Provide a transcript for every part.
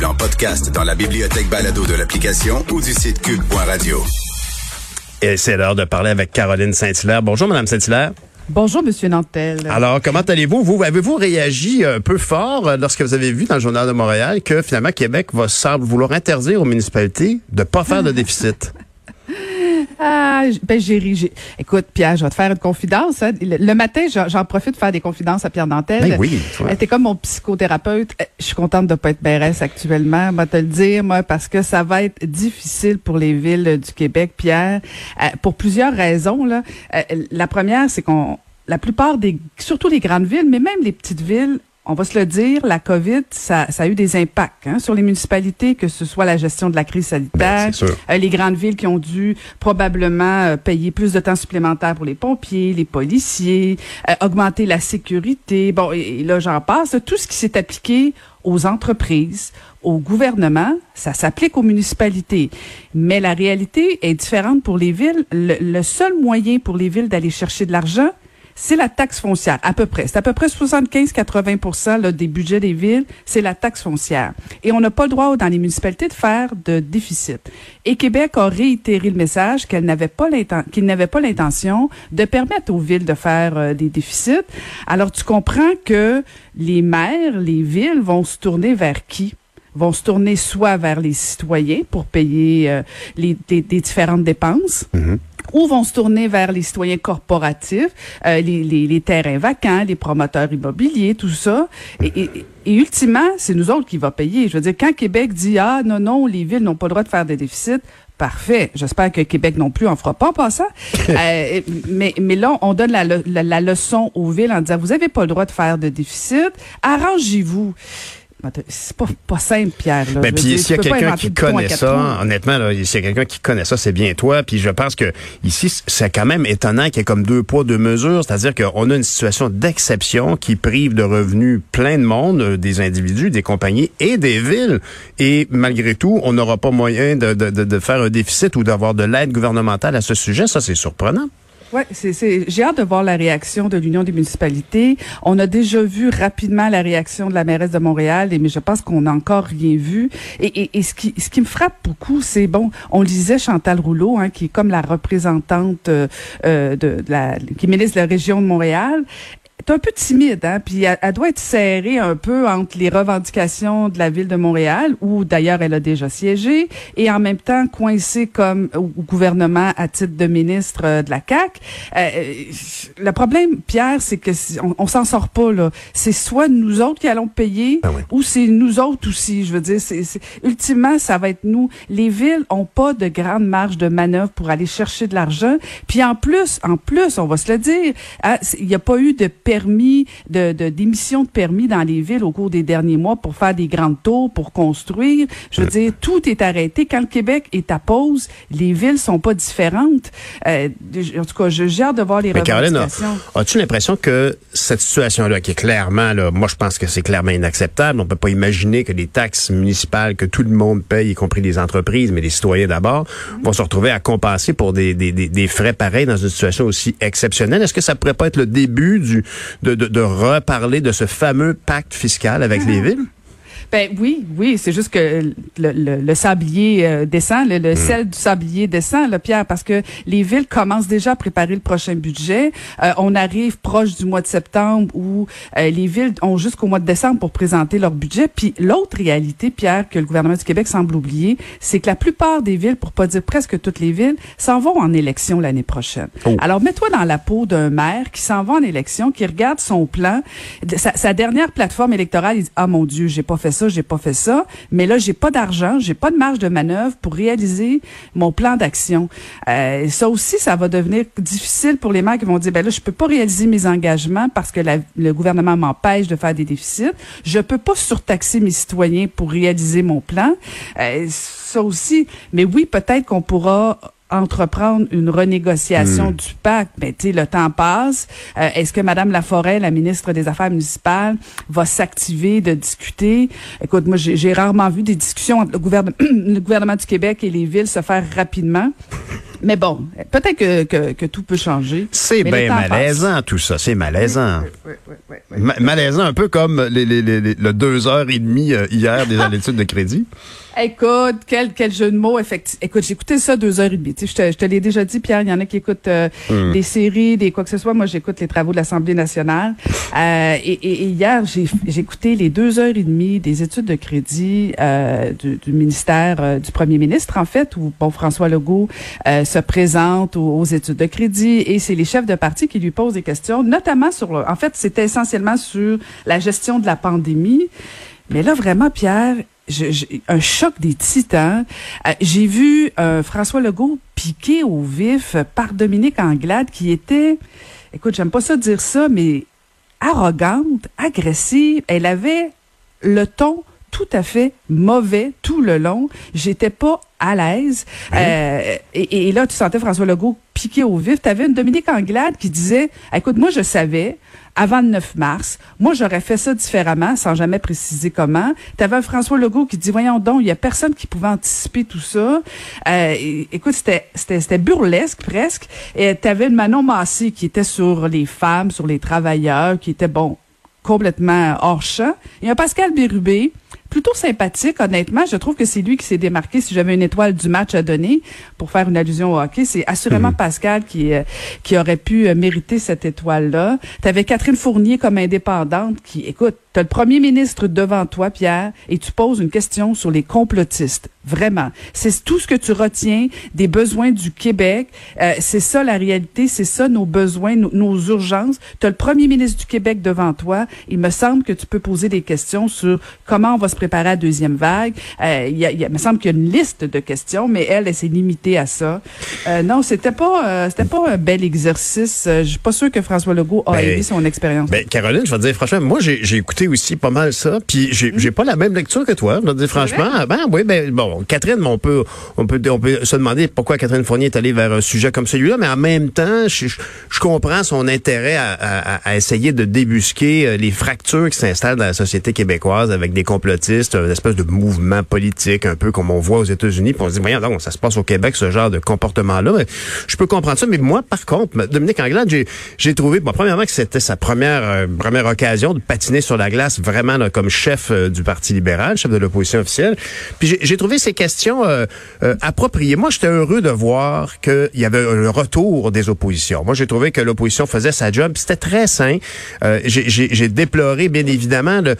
disponible en podcast dans la bibliothèque balado de l'application ou du site cube.radio. Et c'est l'heure de parler avec Caroline Saint-Hilaire. Bonjour, Madame Saint-Hilaire. Bonjour, Monsieur Nantel. Alors, comment allez-vous? Vous, avez-vous réagi un peu fort euh, lorsque vous avez vu dans le Journal de Montréal que finalement Québec va semble vouloir interdire aux municipalités de pas faire de déficit? Ah, ben j'ai ri. Écoute, Pierre, je vais te faire une confidence. Hein. Le, matin, j'en profite de faire des confidences à Pierre Dantel. Ben oui. T'es comme mon psychothérapeute. Euh, je suis contente de pas être BRS actuellement. Vais te le dire, moi, parce que ça va être difficile pour les villes du Québec, Pierre, euh, pour plusieurs raisons. Là. La première, c'est qu'on la plupart des, surtout les grandes villes, mais même les petites villes, on va se le dire, la COVID, ça, a eu des impacts hein, sur les municipalités, que ce soit la gestion de la crise sanitaire, ben, euh, les grandes villes qui ont dû probablement euh, payer plus de temps supplémentaire pour les pompiers, les policiers, euh, augmenter la sécurité. Bon, et, là, j'en passe. Tout ce qui s'est appliqué aux entreprises, au gouvernement, ça s'applique aux municipalités. Mais la réalité est différente pour les villes. le seul moyen pour les villes d'aller chercher de l'argent, c'est la taxe foncière, à peu près. C'est à peu près 75-80% des budgets des villes, c'est la taxe foncière. Et on n'a pas le droit dans les municipalités de faire de déficit. Et Québec a réitéré le message qu'elle n'avait pas qu'il n'avait pas l'intention de permettre aux villes de faire euh, des déficits. Alors tu comprends que les maires, les villes vont se tourner vers qui? vont se tourner soit vers les citoyens pour payer euh, les, des, différentes dépenses, mm-hmm ou vont se tourner vers les citoyens corporatifs, euh, les, les, les, terrains vacants, les promoteurs immobiliers, tout ça? Et, et, et ultimement, c'est nous autres qui va payer. Je veux dire, quand Québec dit ah non non, les villes n'ont pas le droit de faire des déficits. Parfait. J'espère que Québec non plus en fera pas en passant. euh, mais, mais là, on donne la, la, la, leçon aux villes en disant, vous avez pas le droit de faire de déficit. Arrangez-vous. C'est pas, pas simple, Pierre. Là. Ben, puis s'il y a quelqu'un qui connaît ça, honnêtement, là, s'il y a quelqu'un qui connaît ça, c'est bien toi. Puis je pense que ici, c'est quand même étonnant qu'il y ait comme deux poids, deux mesures. C'est-à-dire qu'on a une situation d'exception qui prive de revenus plein de monde, euh, des individus, des compagnies et des villes. Et malgré tout, on n'aura pas moyen de, de, de, de faire un déficit ou d'avoir de l'aide gouvernementale à ce sujet. Ça, c'est surprenant. Oui, c'est, j'ai hâte de voir la réaction de l'Union des municipalités. On a déjà vu rapidement la réaction de la mairesse de Montréal, mais je pense qu'on n'a encore rien vu. Et, et, et, ce, qui, ce qui me frappe beaucoup, c'est, bon, on lisait Chantal Rouleau, hein, qui est comme la représentante euh, de, de, la, qui ministre de la région de Montréal est un peu timide, hein, puis elle, doit être serrée un peu entre les revendications de la ville de Montréal, où d'ailleurs elle a déjà siégé, et en même temps coincée comme au gouvernement à titre de ministre euh, de la CAC. Euh, le problème, Pierre, c'est que on, on s'en sort pas là. C'est soit nous autres qui allons payer, ah ou c'est nous autres aussi. Je veux dire, c'est ultimement ça va être nous. Les villes ont pas de grande marge de manœuvre pour aller chercher de l'argent. Puis en plus, en plus, on va se le dire, hein, il n'y a pas eu de permis, de, d'émission de, permis dans les villes au cours des derniers mois pour faire des grandes tours, pour construire. Je veux dire, tout est arrêté. Quand le Québec est à pause, les villes sont pas différentes. Euh, en tout cas, j'ai hâte de voir les Mais Caroline, as-tu l'impression que cette situation-là, qui est clairement, là, moi je pense que c'est clairement inacceptable. On peut pas imaginer que les taxes municipales que tout le monde paye, y compris les entreprises, mais les citoyens d'abord, vont se retrouver à compenser pour des, des, des, des frais pareils dans une situation aussi exceptionnelle. Est-ce que ça pourrait pas être le début du de, de, de reparler de ce fameux pacte fiscal avec les villes? Ben oui, oui, c'est juste que le, le, sablier euh, descend, le, le hmm. sel du sablier descend, le Pierre, parce que les villes commencent déjà à préparer le prochain budget. Euh, on arrive proche du mois de septembre où euh, les villes ont jusqu'au mois de décembre pour présenter leur budget. Puis l'autre réalité, Pierre, que le gouvernement du Québec semble oublier, c'est que la plupart des villes, pour pas dire presque toutes les villes, s'en vont en élection l'année prochaine. Oh. Alors mets-toi dans la peau d'un maire qui s'en va en élection, qui regarde son plan, sa, sa dernière plateforme électorale, il dit ah mon Dieu, j'ai pas fait ça j'ai pas fait ça, mais là j'ai pas d'argent, j'ai pas de marge de manœuvre pour réaliser mon plan d'action. Euh, ça aussi, ça va devenir difficile pour les maires qui vont dire ben là je peux pas réaliser mes engagements parce que le gouvernement m'empêche de faire des déficits. Je peux pas surtaxer mes citoyens pour réaliser mon plan. Euh, ça aussi, mais oui, peut-être qu'on pourra entreprendre une renégociation hmm. du pacte, mais tu sais, le temps passe. Euh, est-ce que Madame Laforêt, la ministre des Affaires municipales, va s'activer de discuter? Écoute, moi, j'ai rarement vu des discussions entre le gouvernement, le gouvernement du Québec et les villes se faire rapidement. Mais bon, peut-être que, que, que, tout peut changer. C'est bien malaisant, tout ça. C'est malaisant. Oui, oui, oui, malaisant, un peu comme les, les, les, le deux heures et demie hier des études de crédit. Écoute, quel, quel jeu de mots, effectivement. Écoute, j'ai écouté ça deux heures et demie. je te, je te l'ai déjà dit, Pierre, il y en a qui écoutent hmm. des séries, des quoi que ce soit. Moi, j'écoute les travaux de l'Assemblée nationale. Euh, et, et, hier, j'ai écouté les deux heures et demie des études de crédit euh, du, du, ministère du premier ministre, en fait, où bon, François Legault se présente aux, aux, études de crédit. Et c'est les chefs de parti qui lui posent des questions, notamment sur... Le, en fait, c'était essentiellement sur la gestion de la pandémie. Mais là, vraiment, Pierre, un choc des titans. Euh, j'ai vu euh, François Legault piqué au vif par Dominique Anglade qui était, écoute, j'aime pas ça dire ça, mais arrogante, agressive. Elle avait le ton tout à fait mauvais tout le long. J'étais pas à l'aise. Euh, et, et, là, tu sentais François Legault piqué une Dominique Anglade qui disait, écoute, moi, je savais, avant le 9 mars. Moi, j'aurais fait ça différemment, sans jamais préciser comment. Tu avais François Legault qui dit, voyons donc, il y a personne qui pouvait anticiper tout ça. Euh, écoute, c'était, burlesque presque. Et tu avais Manon Massé qui était sur les femmes, sur les travailleurs, qui était, bon, complètement hors champ. Il y Pascal Bérubé plutôt sympathique, honnêtement. Je trouve que c'est lui qui s'est démarqué. Si j'avais une étoile du match à donner, pour faire une allusion au hockey, c'est assurément mhm. Pascal qui, euh, qui aurait pu euh, mériter cette étoile-là. Tu avais Catherine Fournier comme indépendante qui, écoute, tu as le premier ministre devant toi, Pierre, et tu poses une question sur les complotistes. Vraiment. C'est tout ce que tu retiens des besoins du Québec. Euh, c'est ça la réalité, c'est ça nos besoins, nos, urgences. Tu as le premier ministre du Québec devant toi. Il me semble que tu peux poser des questions sur comment on va se préparer à la deuxième vague. Euh, il, y a, il, me semble qu'il y a une liste de questions, mais elle, elle s'est limitée à ça. Euh, non, c'était pas euh, c'était pas un bel exercice. Je suis pas sûr que François Legault a ben, aidé son expérience. Ben, Caroline, je vais te dire franchement, moi j'ai écouté aussi pas mal ça, puis j'ai j'ai pas la même lecture que toi. Je vais te dire franchement, ben oui, ben bon, Catherine, on peut on peut on peut se demander pourquoi Catherine Fournier est allée vers un sujet comme celui-là, mais en même temps, je, je comprends son intérêt à, à, à, essayer de débusquer les fractures qui s'installent dans la société québécoise avec des complotistes, une espèce de mouvement politique, un peu comme on voit aux États-Unis. Puis on se dit, voyons donc, ça se passe au Québec, ce genre de comportement-là. Je peux comprendre ça, mais moi, par contre, Dominique Anglade, j'ai, trouvé, premièrement, que c'était sa première euh, première occasion de patiner sur la glace vraiment comme chef euh, du Parti libéral, chef de l'opposition officielle. Puis j'ai, trouvé ces questions euh, appropriées. Moi, j'étais heureux de voir qu'il y avait un retour des oppositions. Moi, j'ai trouvé que l'opposition faisait sa job. C'était très sain. j'ai, déploré, bien évidemment, le,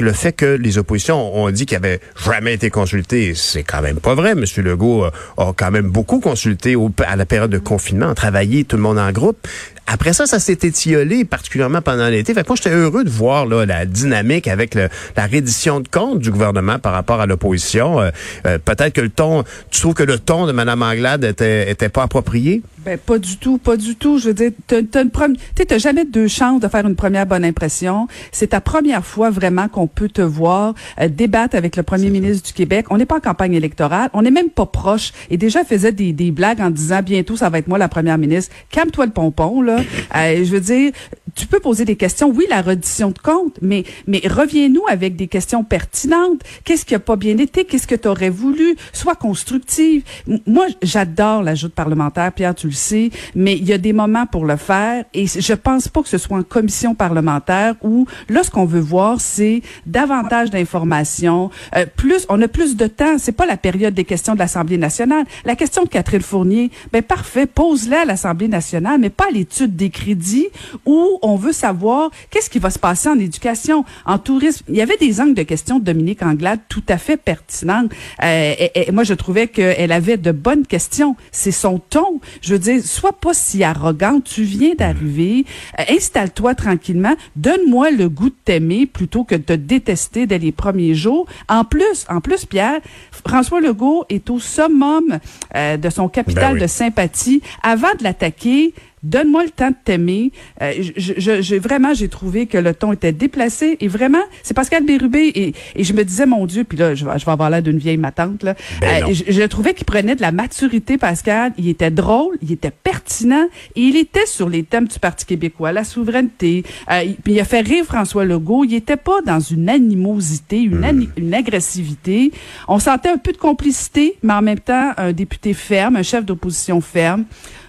le fait que les oppositions ont dit qu'il avait jamais été consulté. C'est quand même pas vrai. Monsieur Legault a quand même beaucoup consulté à la période de confinement, travaillé tout le monde en groupe. Après ça, ça s'est étiolé, particulièrement pendant l'été. Fait que moi, j'étais heureux de voir là, la dynamique avec le, la reddition de comptes du gouvernement par rapport à l'opposition. Euh, euh, peut-être que le ton, tu trouves que le ton de Mme Anglade était, était pas approprié? Ben, pas du tout, pas du tout. Je veux dire, t'as, t'as jamais deux chances de faire une première bonne impression. C'est ta première fois vraiment qu'on peut te voir euh, débattre avec le premier ministre du Québec. On n'est pas en campagne électorale, on n'est même pas proche. Et déjà faisait des, des blagues en disant bientôt ça va être moi la première ministre. Calme-toi le pompon là. Euh, je veux dire, tu peux poser des questions. Oui, la reddition de compte, mais mais reviens-nous avec des questions pertinentes. Qu'est-ce qui a pas bien été? Qu'est-ce que tu aurais voulu? Sois constructive. Moi, j'adore l'ajout parlementaire, Pierre, tu le sais, mais il y a des moments pour le faire et je pense pas que ce soit en commission parlementaire où là ce qu'on veut voir c'est davantage d'informations, euh, plus on a plus de temps, c'est pas la période des questions de l'Assemblée nationale. La question de Catherine Fournier, ben parfait, pose-la à l'Assemblée nationale, mais pas l'étude des crédits où on veut savoir qu'est-ce qui va se passer en éducation, en tourisme. Il y avait des angles de questions de Dominique Anglade tout à fait pertinentes. Euh, et, moi, je trouvais qu'elle avait de bonnes questions. C'est son ton. Je veux dire, sois pas si arrogant. Tu viens d'arriver. Euh, installe-toi tranquillement. Donne-moi le goût de t'aimer plutôt que de te détester dès les premiers jours. En plus, en plus, Pierre, François Legault est au summum euh, de son capital ben de sympathie. Avant de l'attaquer, Donne-moi le temps de t'aimer. Euh, je, vraiment, j'ai trouvé que le ton était déplacé et vraiment, c'est Pascal Bérubé et, et je me disais, mon Dieu, puis là, je, vais avoir l'air d'une vieille matante, là. Ben euh, je, trouvais qu'il prenait de la maturité, Pascal. Il était drôle, il était pertinent et il était sur les thèmes du Parti québécois, la souveraineté. Euh, puis il a fait rire François Legault. Il était pas dans une animosité, une, hmm. une agressivité. On sentait un peu de complicité, mais en même temps, un député ferme, un chef d'opposition ferme.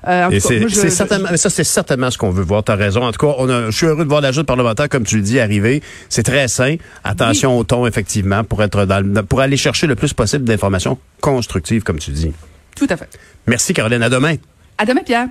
Euh, c'est certainement certainement, mais ça, c'est certainement ce qu'on veut voir. Tu as raison. En tout cas, on a, je suis heureux de voir l'ajout parlementaire, comme tu le dis, arriver. C'est très sain. Attention au ton, effectivement, pour être dans, pour aller chercher le plus possible d'informations constructives, comme tu dis. Tout à fait. Merci, Caroline. À demain. À demain, Pierre.